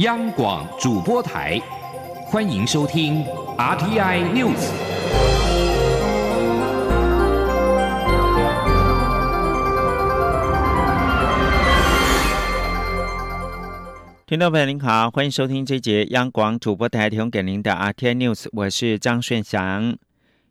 央广主播台，欢迎收听 RTI News。听众朋友您好，欢迎收听这节央广主播台提供给您的 RTI News，我是张顺祥。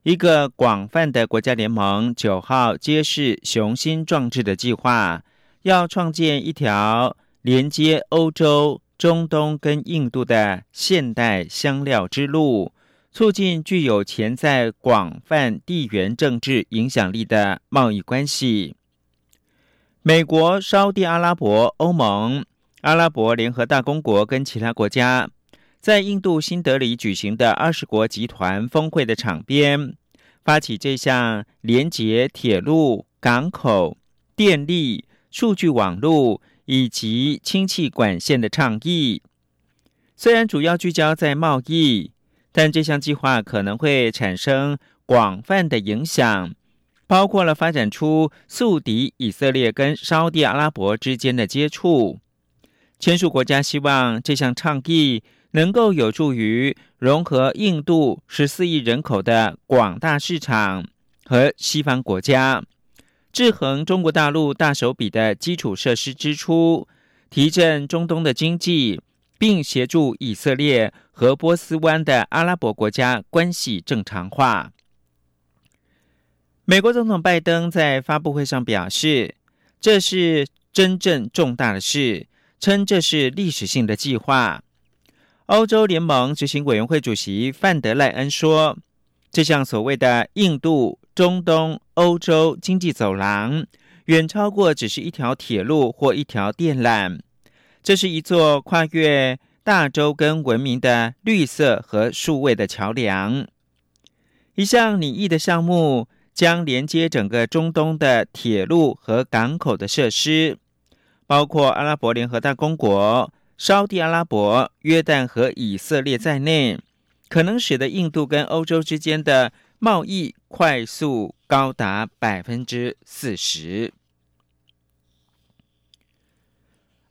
一个广泛的国家联盟九号揭示雄心壮志的计划，要创建一条连接欧洲。中东跟印度的现代香料之路，促进具有潜在广泛地缘政治影响力的贸易关系。美国、沙地阿拉伯、欧盟、阿拉伯联合大公国跟其他国家，在印度新德里举行的二十国集团峰会的场边，发起这项连接铁路、港口、电力、数据网络。以及氢气管线的倡议，虽然主要聚焦在贸易，但这项计划可能会产生广泛的影响，包括了发展出宿敌以色列跟沙地阿拉伯之间的接触。签署国家希望这项倡议能够有助于融合印度十四亿人口的广大市场和西方国家。制衡中国大陆大手笔的基础设施支出，提振中东的经济，并协助以色列和波斯湾的阿拉伯国家关系正常化。美国总统拜登在发布会上表示，这是真正重大的事，称这是历史性的计划。欧洲联盟执行委员会主席范德赖恩说：“这项所谓的印度。”中东、欧洲经济走廊远超过只是一条铁路或一条电缆，这是一座跨越大洲跟文明的绿色和数位的桥梁。一项拟议的项目将连接整个中东的铁路和港口的设施，包括阿拉伯联合大公国、沙地阿拉伯、约旦和以色列在内，可能使得印度跟欧洲之间的。贸易快速高达百分之四十。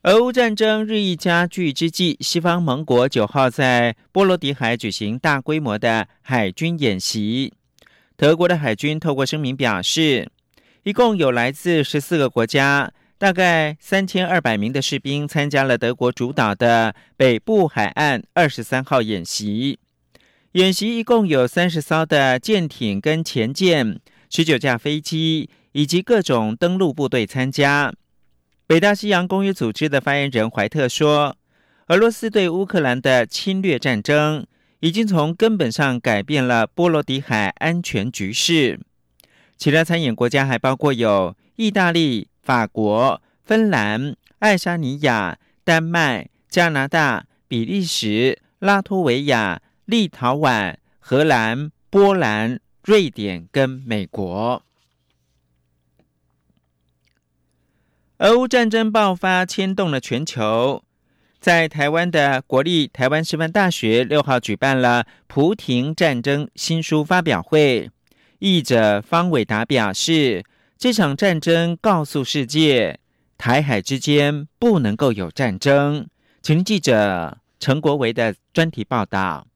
俄乌战争日益加剧之际，西方盟国九号在波罗的海举行大规模的海军演习。德国的海军透过声明表示，一共有来自十四个国家，大概三千二百名的士兵参加了德国主导的北部海岸二十三号演习。演习一共有三十艘的舰艇跟前舰，十九架飞机以及各种登陆部队参加。北大西洋公约组织的发言人怀特说：“俄罗斯对乌克兰的侵略战争已经从根本上改变了波罗的海安全局势。”其他参演国家还包括有意大利、法国、芬兰、爱沙尼亚、丹麦、加拿大、比利时、拉脱维亚。立陶宛、荷兰、波兰、瑞典跟美国，俄乌战争爆发牵动了全球。在台湾的国立台湾师范大学六号举办了《菩提战争》新书发表会，译者方伟达表示，这场战争告诉世界，台海之间不能够有战争。请记者陈国维的专题报道。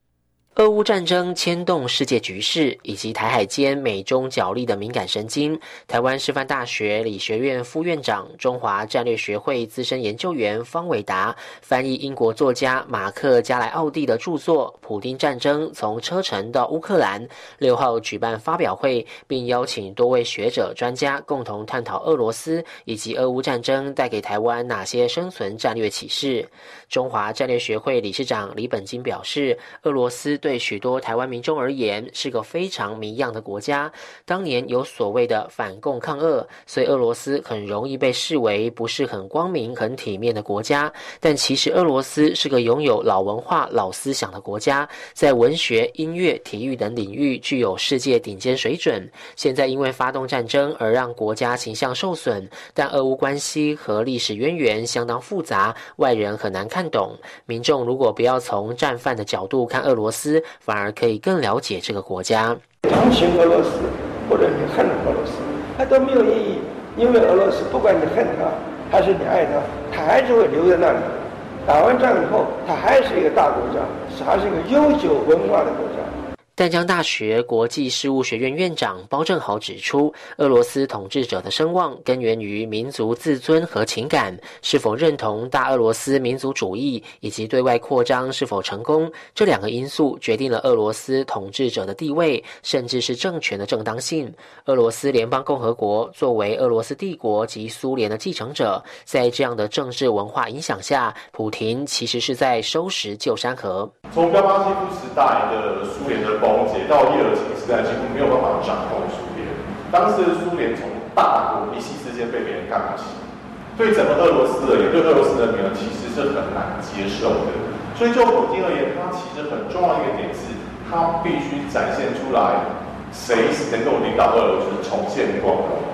俄乌战争牵动世界局势，以及台海间美中角力的敏感神经。台湾师范大学理学院副院长、中华战略学会资深研究员方伟达翻译英国作家马克·加莱奥蒂的著作《普丁战争：从车臣到乌克兰》，六号举办发表会，并邀请多位学者专家共同探讨俄罗斯以及俄乌战争带给台湾哪些生存战略启示。中华战略学会理事长李本金表示，俄罗斯对对许多台湾民众而言，是个非常迷样的国家。当年有所谓的反共抗俄，所以俄罗斯很容易被视为不是很光明、很体面的国家。但其实俄罗斯是个拥有老文化、老思想的国家，在文学、音乐、体育等领域具有世界顶尖水准。现在因为发动战争而让国家形象受损，但俄乌关系和历史渊源相当复杂，外人很难看懂。民众如果不要从战犯的角度看俄罗斯，反而可以更了解这个国家。同情俄罗斯或者你恨俄罗斯，那都没有意义，因为俄罗斯不管你恨他还是你爱他，他还是会留在那里。打完仗以后，他还是一个大国家，是还是一个悠久文化的国家。淡江大学国际事务学院院长包正豪指出，俄罗斯统治者的声望根源于民族自尊和情感，是否认同大俄罗斯民族主义以及对外扩张是否成功，这两个因素决定了俄罗斯统治者的地位，甚至是政权的正当性。俄罗斯联邦共和国作为俄罗斯帝国及苏联的继承者，在这样的政治文化影响下，普廷其实是在收拾旧山河。从戈巴契夫时代的苏联的。从解到叶尔钦时代，几乎没有办法掌控苏联。当时的苏联从大国一夕之间被别人干起，对整个俄罗斯而言，对俄罗斯人民其实是很难接受的。所以就普京而言，他其实很重要一个点是，他必须展现出来，谁是能够领导俄罗斯重现光荣。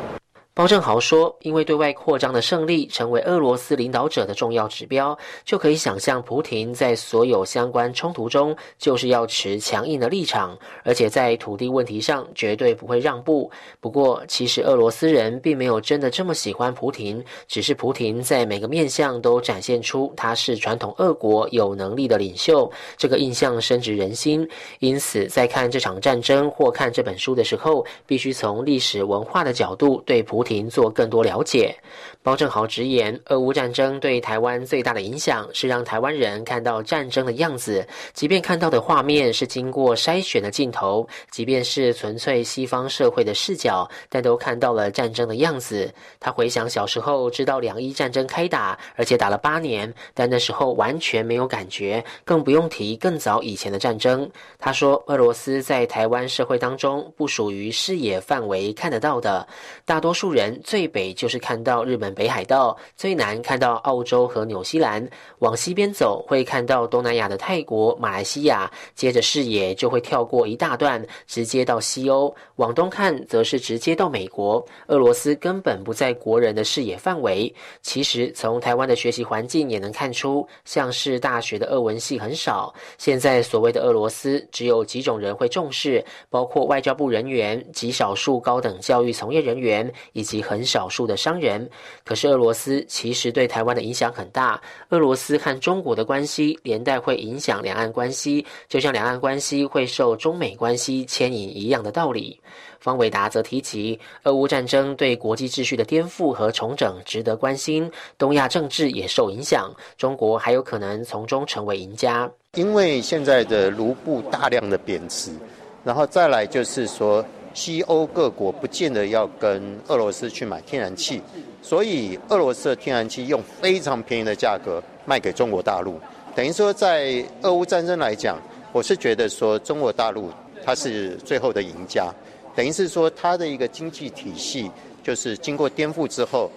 包正豪说：“因为对外扩张的胜利成为俄罗斯领导者的重要指标，就可以想象，普廷在所有相关冲突中就是要持强硬的立场，而且在土地问题上绝对不会让步。不过，其实俄罗斯人并没有真的这么喜欢普廷，只是普廷在每个面相都展现出他是传统俄国有能力的领袖，这个印象深植人心。因此，在看这场战争或看这本书的时候，必须从历史文化的角度对普。”做更多了解。包正豪直言，俄乌战争对台湾最大的影响是让台湾人看到战争的样子，即便看到的画面是经过筛选的镜头，即便是纯粹西方社会的视角，但都看到了战争的样子。他回想小时候知道两伊战争开打，而且打了八年，但那时候完全没有感觉，更不用提更早以前的战争。他说，俄罗斯在台湾社会当中不属于视野范围看得到的，大多数。人最北就是看到日本北海道，最南看到澳洲和纽西兰，往西边走会看到东南亚的泰国、马来西亚，接着视野就会跳过一大段，直接到西欧。往东看则是直接到美国。俄罗斯根本不在国人的视野范围。其实从台湾的学习环境也能看出，像是大学的俄文系很少。现在所谓的俄罗斯，只有几种人会重视，包括外交部人员、极少数高等教育从业人员以。及很少数的商人，可是俄罗斯其实对台湾的影响很大。俄罗斯和中国的关系连带会影响两岸关系，就像两岸关系会受中美关系牵引一样的道理。方伟达则提及，俄乌战争对国际秩序的颠覆和重整值得关心，东亚政治也受影响，中国还有可能从中成为赢家。因为现在的卢布大量的贬值，然后再来就是说。西欧各国不见得要跟俄罗斯去买天然气，所以俄罗斯的天然气用非常便宜的价格卖给中国大陆。等于说，在俄乌战争来讲，我是觉得说中国大陆它是最后的赢家。等于是说，它的一个经济体系就是经过颠覆之后，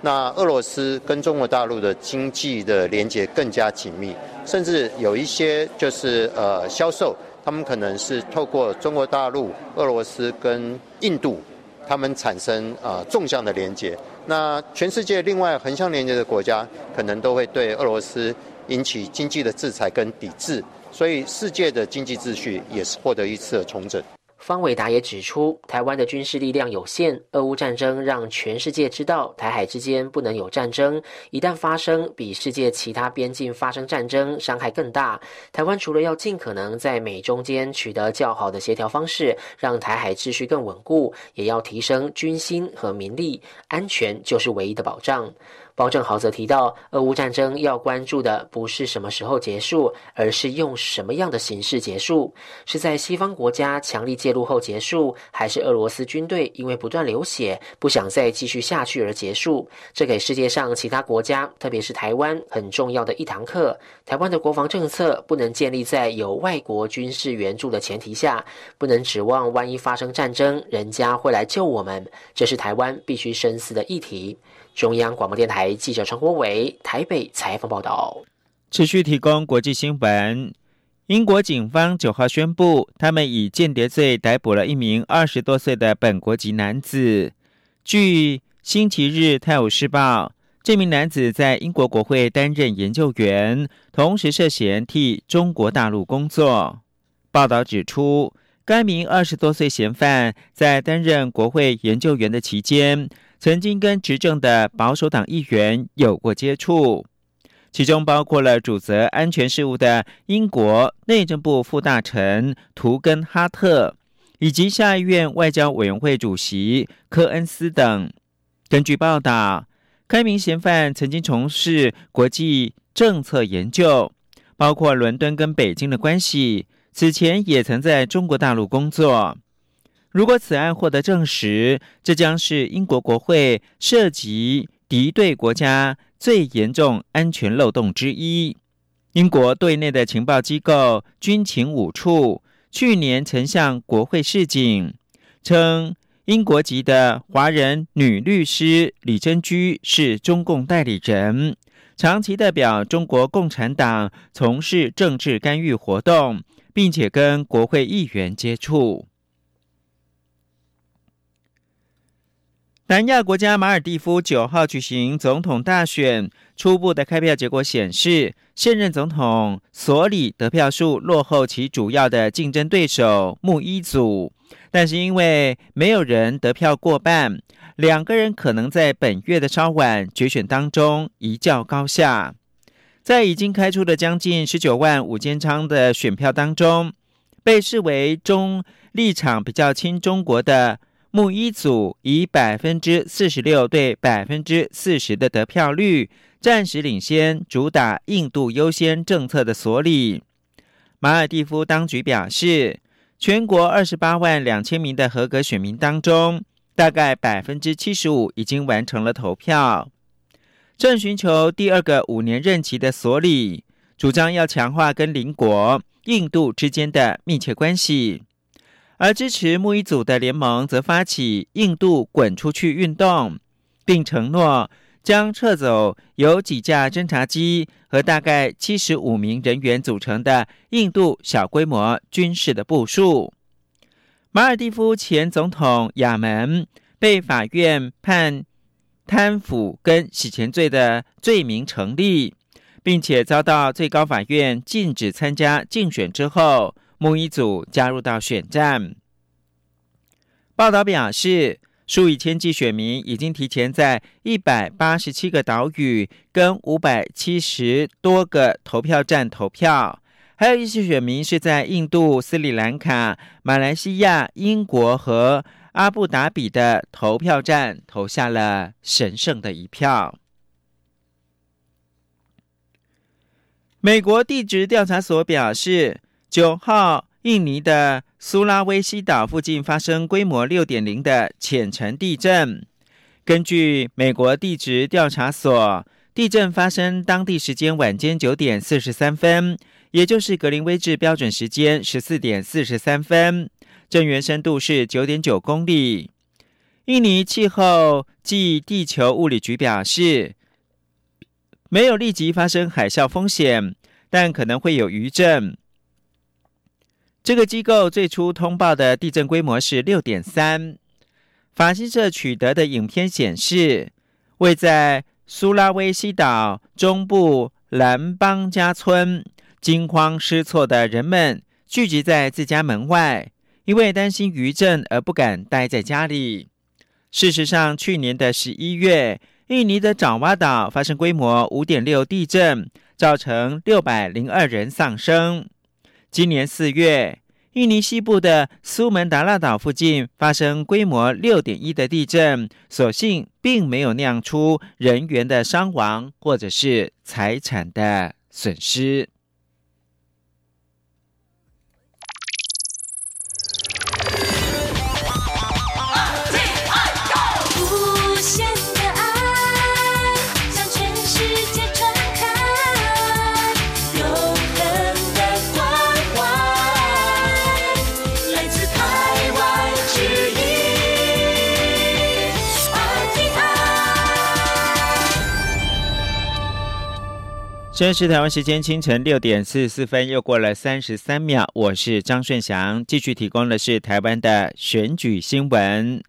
那俄罗斯跟中国大陆的经济的连接更加紧密，甚至有一些就是呃销售。他们可能是透过中国大陆、俄罗斯跟印度，他们产生啊纵向的连接。那全世界另外横向连接的国家，可能都会对俄罗斯引起经济的制裁跟抵制，所以世界的经济秩序也是获得一次的重整。方伟达也指出，台湾的军事力量有限，俄乌战争让全世界知道台海之间不能有战争，一旦发生，比世界其他边境发生战争伤害更大。台湾除了要尽可能在美中间取得较好的协调方式，让台海秩序更稳固，也要提升军心和民力，安全就是唯一的保障。包正豪则提到，俄乌战争要关注的不是什么时候结束，而是用什么样的形式结束。是在西方国家强力介入后结束，还是俄罗斯军队因为不断流血不想再继续下去而结束？这给世界上其他国家，特别是台湾很重要的一堂课。台湾的国防政策不能建立在有外国军事援助的前提下，不能指望万一发生战争，人家会来救我们。这是台湾必须深思的议题。中央广播电台记者陈国伟台北采访报道。持续提供国际新闻。英国警方九号宣布，他们以间谍罪逮捕了一名二十多岁的本国籍男子。据《星期日泰晤士报》，这名男子在英国国会担任研究员，同时涉嫌替中国大陆工作。报道指出，该名二十多岁嫌犯在担任国会研究员的期间。曾经跟执政的保守党议员有过接触。其中包括了主责安全事务的英国内政部副大臣图根哈特，以及下议院外交委员会主席科恩斯等。根据报道，该名嫌犯曾经从事国际政策研究，包括伦敦跟北京的关系。此前也曾在中国大陆工作。如果此案获得证实，这将是英国国会涉及敌对国家最严重安全漏洞之一。英国对内的情报机构军情五处去年曾向国会示警，称英国籍的华人女律师李珍居是中共代理人，长期代表中国共产党从事政治干预活动。并且跟国会议员接触。南亚国家马尔蒂夫九号举行总统大选，初步的开票结果显示，现任总统索里得票数落后其主要的竞争对手穆伊祖，但是因为没有人得票过半，两个人可能在本月的稍晚决选当中一较高下。在已经开出的将近十九万五千张的选票当中，被视为中立场比较亲中国的穆伊祖，以百分之四十六对百分之四十的得票率，暂时领先主打印度优先政策的索里。马尔蒂夫当局表示，全国二十八万两千名的合格选民当中，大概百分之七十五已经完成了投票。正寻求第二个五年任期的索里，主张要强化跟邻国印度之间的密切关系，而支持穆伊祖的联盟则发起“印度滚出去”运动，并承诺将撤走由几架侦察机和大概七十五名人员组成的印度小规模军事的部署。马尔蒂夫前总统亚门被法院判。贪腐跟洗钱罪的罪名成立，并且遭到最高法院禁止参加竞选之后，穆伊祖加入到选战。报道表示，数以千计选民已经提前在一百八十七个岛屿跟五百七十多个投票站投票，还有一些选民是在印度、斯里兰卡、马来西亚、英国和。阿布达比的投票站投下了神圣的一票。美国地质调查所表示，九号印尼的苏拉威西岛附近发生规模六点零的浅层地震。根据美国地质调查所，地震发生当地时间晚间九点四十三分，也就是格林威治标准时间十四点四十三分。震源深度是九点九公里。印尼气候暨地球物理局表示，没有立即发生海啸风险，但可能会有余震。这个机构最初通报的地震规模是六点三。法新社取得的影片显示，位在苏拉威西岛中部兰邦加村，惊慌失措的人们聚集在自家门外。因为担心余震而不敢待在家里。事实上，去年的十一月，印尼的爪哇岛发生规模五点六地震，造成六百零二人丧生。今年四月，印尼西部的苏门答腊岛附近发生规模六点一的地震，所幸并没有酿出人员的伤亡或者是财产的损失。现在是台湾时间清晨六点四十四分，又过了三十三秒。我是张顺祥，继续提供的是台湾的选举新闻。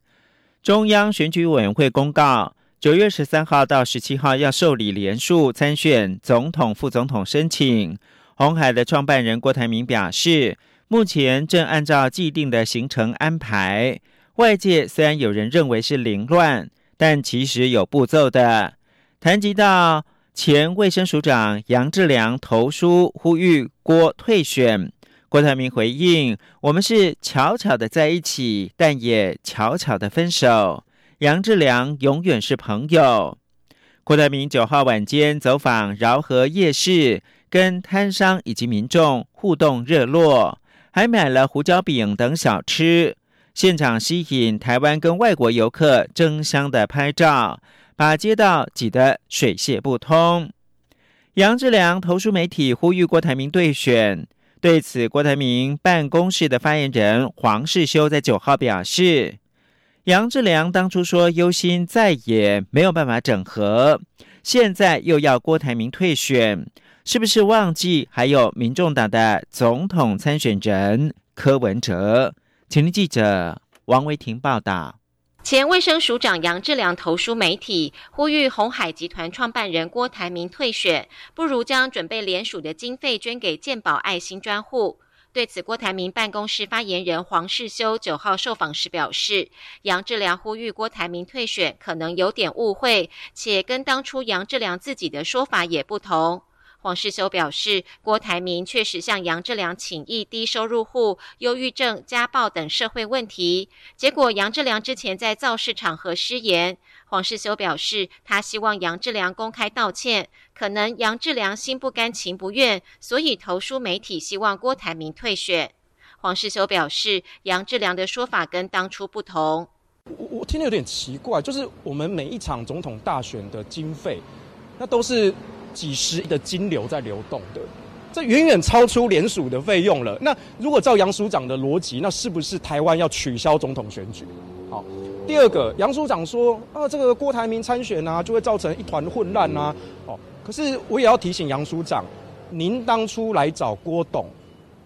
中央选举委员会公告，九月十三号到十七号要受理连署参选总统、副总统申请。红海的创办人郭台铭表示，目前正按照既定的行程安排。外界虽然有人认为是凌乱，但其实有步骤的。谈及到。前卫生署长杨志良投书呼吁郭退选。郭台铭回应：“我们是巧巧的在一起，但也巧巧的分手。杨志良永远是朋友。”郭台铭九号晚间走访饶河夜市，跟摊商以及民众互动热络，还买了胡椒饼等小吃，现场吸引台湾跟外国游客争相的拍照，把街道挤得水泄不通。杨志良投书媒体呼吁郭台铭对选。对此，郭台铭办公室的发言人黄世修在九号表示，杨志良当初说忧心再也没有办法整合，现在又要郭台铭退选，是不是忘记还有民众党的总统参选人柯文哲？请听记者王维婷报道。前卫生署长杨志良投书媒体，呼吁红海集团创办人郭台铭退选，不如将准备联署的经费捐给健保爱心专户。对此，郭台铭办公室发言人黄世修九号受访时表示，杨志良呼吁郭台铭退选，可能有点误会，且跟当初杨志良自己的说法也不同。黄世修表示，郭台铭确实向杨志良请益低收入户、忧郁症、家暴等社会问题。结果，杨志良之前在造势场合失言。黄世修表示，他希望杨志良公开道歉。可能杨志良心不甘情不愿，所以投书媒体，希望郭台铭退选。黄世修表示，杨志良的说法跟当初不同。我我听得有点奇怪，就是我们每一场总统大选的经费，那都是。几十亿的金流在流动的，这远远超出联署的费用了。那如果照杨署长的逻辑，那是不是台湾要取消总统选举？好，第二个，杨署长说啊，这个郭台铭参选啊，就会造成一团混乱啊。哦，可是我也要提醒杨署长，您当初来找郭董。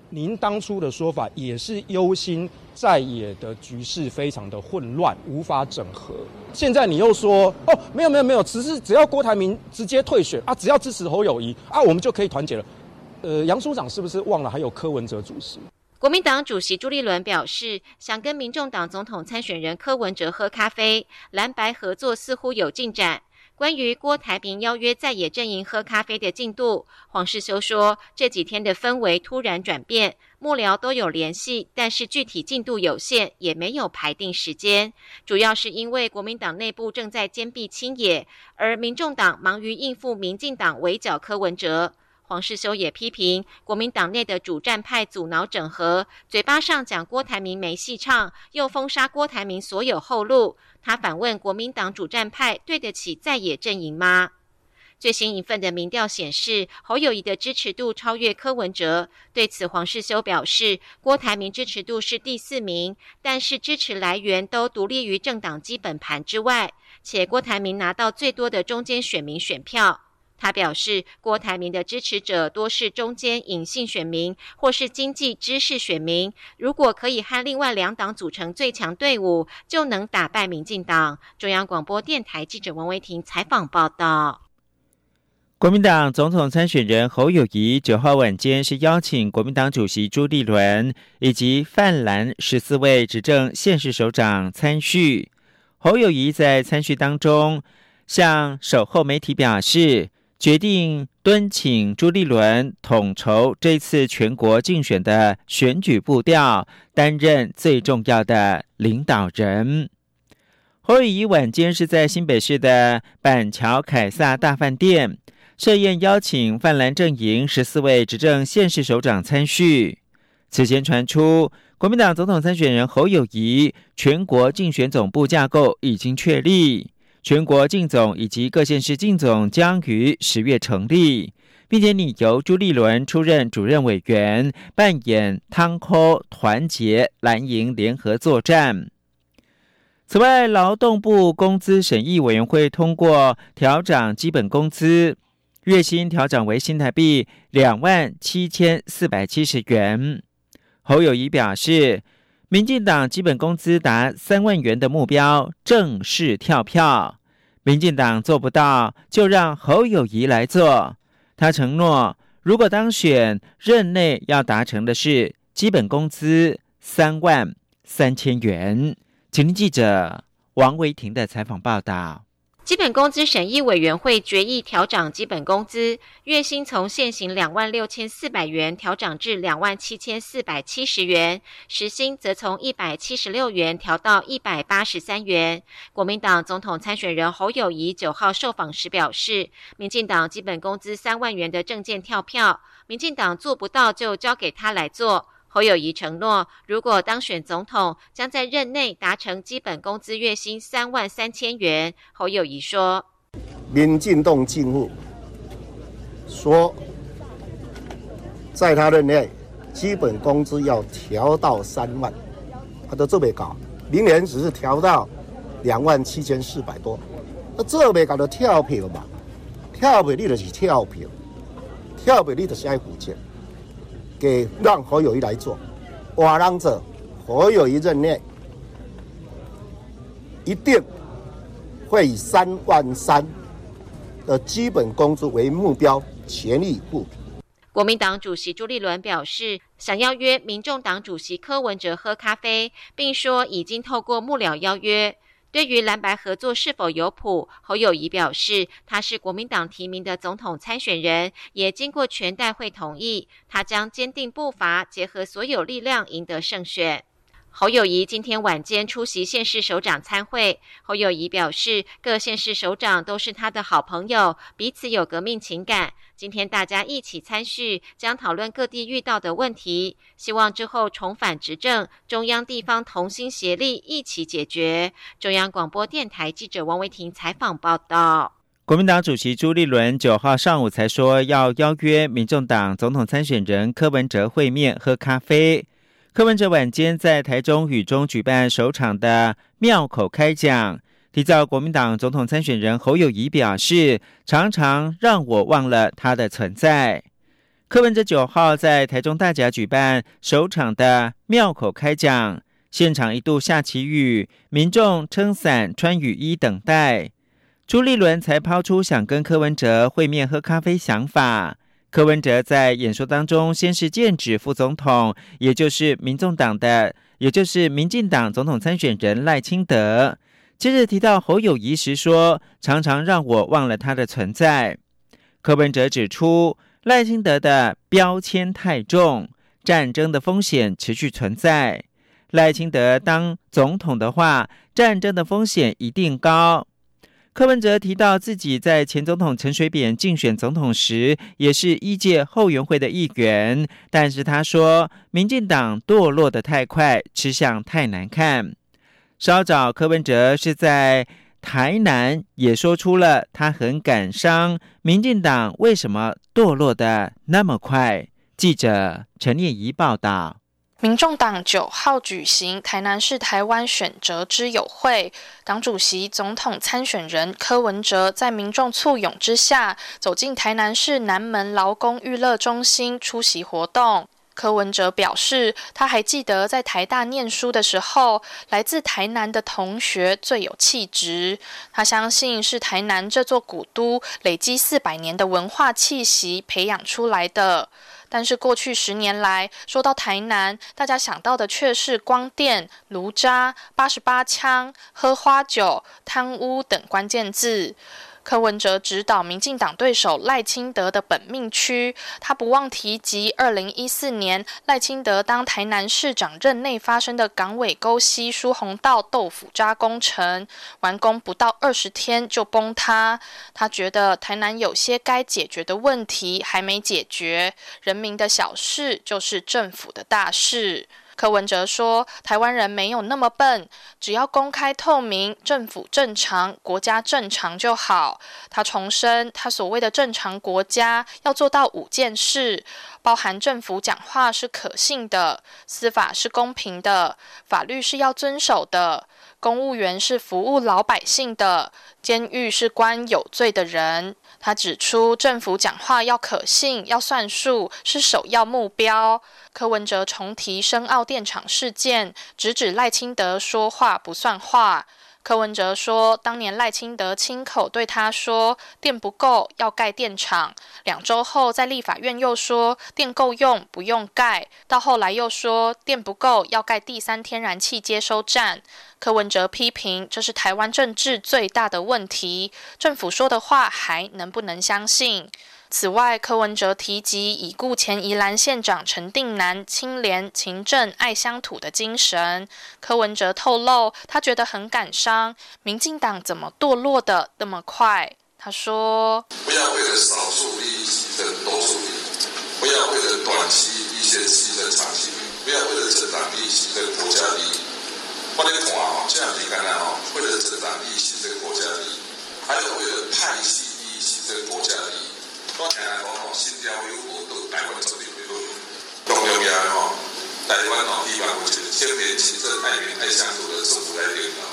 您当初的说法也是忧心在野的局势非常的混乱，无法整合。现在你又说哦，没有没有没有，只是只要郭台铭直接退选啊，只要支持侯友谊啊，我们就可以团结了。呃，杨署长是不是忘了还有柯文哲主席？国民党主席朱立伦表示，想跟民众党总统参选人柯文哲喝咖啡，蓝白合作似乎有进展。关于郭台铭邀约在野阵营喝咖啡的进度，黄世修说，这几天的氛围突然转变，幕僚都有联系，但是具体进度有限，也没有排定时间。主要是因为国民党内部正在坚壁清野，而民众党忙于应付民进党围剿柯文哲。黄世修也批评国民党内的主战派阻挠整合，嘴巴上讲郭台铭没戏唱，又封杀郭台铭所有后路。他反问国民党主战派对得起在野阵营吗？最新一份的民调显示，侯友谊的支持度超越柯文哲。对此，黄世修表示，郭台铭支持度是第四名，但是支持来源都独立于政党基本盘之外，且郭台铭拿到最多的中间选民选票。他表示，郭台铭的支持者多是中间隐性选民或是经济知识选民。如果可以和另外两党组成最强队伍，就能打败民进党。中央广播电台记者王维婷采访报道。国民党总统参选人侯友谊九号晚间是邀请国民党主席朱立伦以及泛蓝十四位执政县市首长参叙。侯友谊在参叙当中向守候媒体表示。决定敦请朱立伦统筹这次全国竞选的选举步调，担任最重要的领导人。侯友谊晚间是在新北市的板桥凯撒大饭店设宴，邀请泛蓝阵营十四位执政县市首长参叙。此前传出，国民党总统参选人侯友谊全国竞选总部架构已经确立。全国竞总以及各县市竞总将于十月成立，并且拟由朱立伦出任主任委员，扮演汤科团结蓝营联合作战。此外，劳动部工资审议委员会通过调涨基本工资，月薪调整为新台币两万七千四百七十元。侯友谊表示。民进党基本工资达三万元的目标正式跳票，民进党做不到，就让侯友谊来做。他承诺，如果当选，任内要达成的是基本工资三万三千元。请听记者王维婷的采访报道。基本工资审议委员会决议调涨基本工资，月薪从现行两万六千四百元调涨至两万七千四百七十元，时薪则从一百七十六元调到一百八十三元。国民党总统参选人侯友谊九号受访时表示，民进党基本工资三万元的证件跳票，民进党做不到就交给他来做。侯友谊承诺，如果当选总统，将在任内达成基本工资月薪三万三千元。侯友谊说：“民进党政府说，在他任内，基本工资要调到三万，他都这么搞。明年只是调到两万七千四百多，那这么搞的跳票嘛？跳票你就是跳票，跳票你就是爱付钱。”给让何友谊来做，我让着何友谊任内，一定会以三万三的基本工资为目标，全力以赴。国民党主席朱立伦表示，想要约民众党主席柯文哲喝咖啡，并说已经透过幕僚邀约。对于蓝白合作是否有谱，侯友谊表示，他是国民党提名的总统参选人，也经过全代会同意，他将坚定步伐，结合所有力量，赢得胜选。侯友谊今天晚间出席县市首长参会。侯友谊表示，各县市首长都是他的好朋友，彼此有革命情感。今天大家一起参叙，将讨论各地遇到的问题，希望之后重返执政，中央地方同心协力，一起解决。中央广播电台记者王维婷采访报道。国民党主席朱立伦九号上午才说要邀约民众党总统参选人柯文哲会面喝咖啡。柯文哲晚间在台中雨中举办首场的庙口开讲，提到国民党总统参选人侯友谊表示，常常让我忘了他的存在。柯文哲九号在台中大甲举办首场的庙口开讲，现场一度下起雨，民众撑伞、穿雨衣等待。朱立伦才抛出想跟柯文哲会面喝咖啡想法。柯文哲在演说当中，先是剑指副总统，也就是民众党的，也就是民进党总统参选人赖清德。接着提到侯友谊时说，常常让我忘了他的存在。柯文哲指出，赖清德的标签太重，战争的风险持续存在。赖清德当总统的话，战争的风险一定高。柯文哲提到，自己在前总统陈水扁竞选总统时，也是一届后援会的一员。但是他说，民进党堕落的太快，吃相太难看。稍早，柯文哲是在台南也说出了他很感伤，民进党为什么堕落的那么快？记者陈念仪报道。民众党九号举行台南市台湾选择之友会，党主席、总统参选人柯文哲在民众簇拥之下，走进台南市南门劳工娱乐中心出席活动。柯文哲表示，他还记得在台大念书的时候，来自台南的同学最有气质。他相信是台南这座古都累积四百年的文化气息培养出来的。但是过去十年来，说到台南，大家想到的却是光电、炉渣、八十八枪、喝花酒、贪污等关键字。柯文哲指导民进党对手赖清德的本命区，他不忘提及二零一四年赖清德当台南市长任内发生的港尾沟溪疏洪道豆腐渣工程，完工不到二十天就崩塌。他觉得台南有些该解决的问题还没解决，人民的小事就是政府的大事。柯文哲说：“台湾人没有那么笨，只要公开透明，政府正常，国家正常就好。”他重申，他所谓的正常国家要做到五件事，包含政府讲话是可信的，司法是公平的，法律是要遵守的，公务员是服务老百姓的，监狱是关有罪的人。他指出，政府讲话要可信、要算数，是首要目标。柯文哲重提深澳电厂事件，直指赖清德说话不算话。柯文哲说，当年赖清德亲口对他说电不够要盖电厂，两周后在立法院又说电够用不用盖，到后来又说电不够要盖第三天然气接收站。柯文哲批评这是台湾政治最大的问题，政府说的话还能不能相信？此外，柯文哲提及已故前宜兰县长陈定南清廉勤政爱乡土的精神。柯文哲透露，他觉得很感伤，民进党怎么堕落的那么快？他说：“不要为了少数利益牺牲多数利益，不要为了短期利益牺牲长期利益，不要为了政党利益牺牲国家利益。我咧看哦，这样你看看啊，为了政党利益牺牲国家利益，还有为了派系利益牺牲国家利益。”我听来讲吼，新疆有好多台湾做的很好，重要的吼，台湾吼地方有一个青年勤政爱民爱乡土的政府来领导，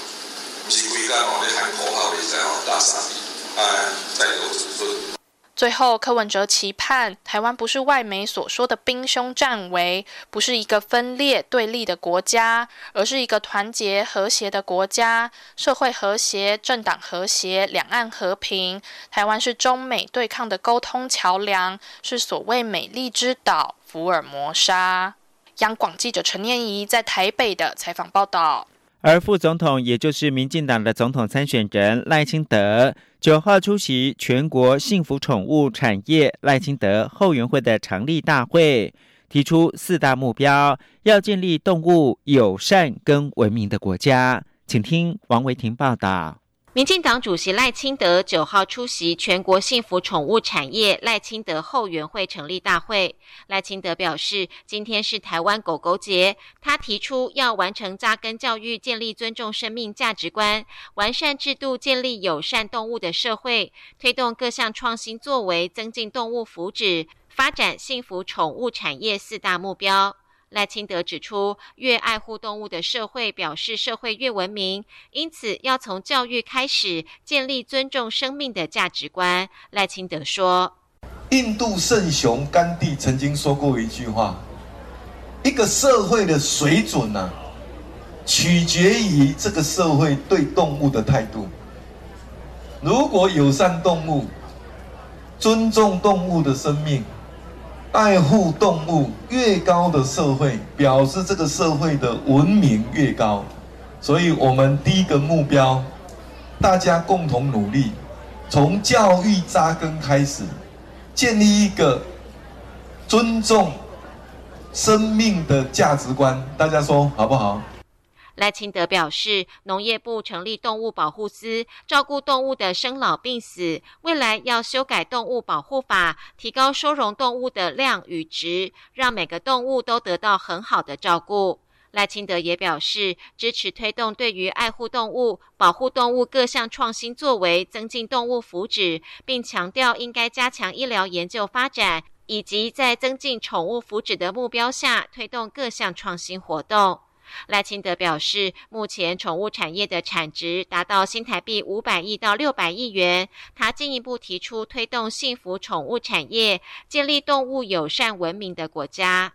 不是规家吼你喊口号，你知吼打傻逼，哎，再有子孙。最后，柯文哲期盼台湾不是外媒所说的兵凶战危，不是一个分裂对立的国家，而是一个团结和谐的国家，社会和谐、政党和谐、两岸和平。台湾是中美对抗的沟通桥梁，是所谓美丽之岛福尔摩沙。央广记者陈念怡在台北的采访报道。而副总统，也就是民进党的总统参选人赖清德，九号出席全国幸福宠物产业赖清德后援会的成立大会，提出四大目标，要建立动物友善跟文明的国家。请听王维婷报道。民进党主席赖清德九号出席全国幸福宠物产业赖清德后援会成立大会。赖清德表示，今天是台湾狗狗节，他提出要完成扎根教育，建立尊重生命价值观，完善制度，建立友善动物的社会，推动各项创新作为，增进动物福祉，发展幸福宠物产业四大目标。赖清德指出，越爱护动物的社会，表示社会越文明，因此要从教育开始，建立尊重生命的价值观。赖清德说：“印度圣雄甘地曾经说过一句话：一个社会的水准呢，取决于这个社会对动物的态度。如果友善动物，尊重动物的生命。”爱护动物越高的社会，表示这个社会的文明越高。所以，我们第一个目标，大家共同努力，从教育扎根开始，建立一个尊重生命的价值观。大家说好不好？赖清德表示，农业部成立动物保护司，照顾动物的生老病死。未来要修改动物保护法，提高收容动物的量与值，让每个动物都得到很好的照顾。赖清德也表示，支持推动对于爱护动物、保护动物各项创新作为，增进动物福祉，并强调应该加强医疗研究发展，以及在增进宠物福祉的目标下，推动各项创新活动。赖清德表示，目前宠物产业的产值达到新台币五百亿到六百亿元。他进一步提出推动幸福宠物产业，建立动物友善文明的国家。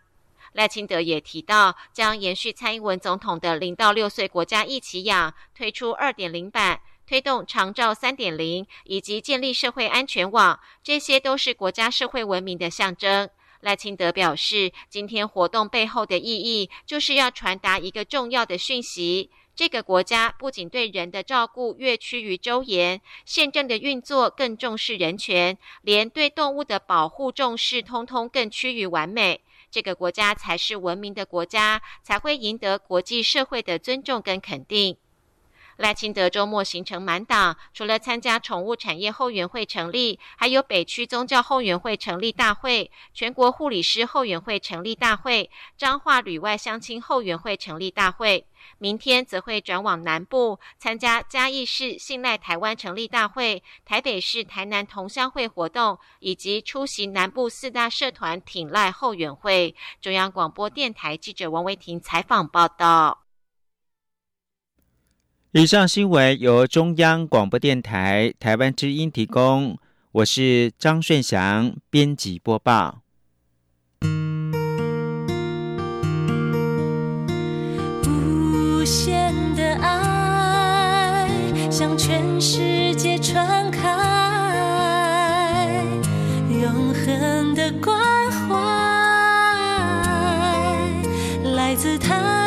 赖清德也提到，将延续蔡英文总统的零到六岁国家一起养，推出二点零版，推动长照三点零，以及建立社会安全网，这些都是国家社会文明的象征。赖清德表示，今天活动背后的意义，就是要传达一个重要的讯息：这个国家不仅对人的照顾越趋于周延，宪政的运作更重视人权，连对动物的保护重视，通通更趋于完美。这个国家才是文明的国家，才会赢得国际社会的尊重跟肯定。赖清德周末行程满档，除了参加宠物产业后援会成立，还有北区宗教后援会成立大会、全国护理师后援会成立大会、彰化旅外乡亲后援会成立大会。明天则会转往南部参加嘉义市信赖台湾成立大会、台北市台南同乡会活动，以及出席南部四大社团挺赖后援会。中央广播电台记者王维婷采访报道。以上新闻由中央广播电台台湾之音提供，我是张顺祥编辑播报。无限的爱向全世界传开，永恒的关怀来自他。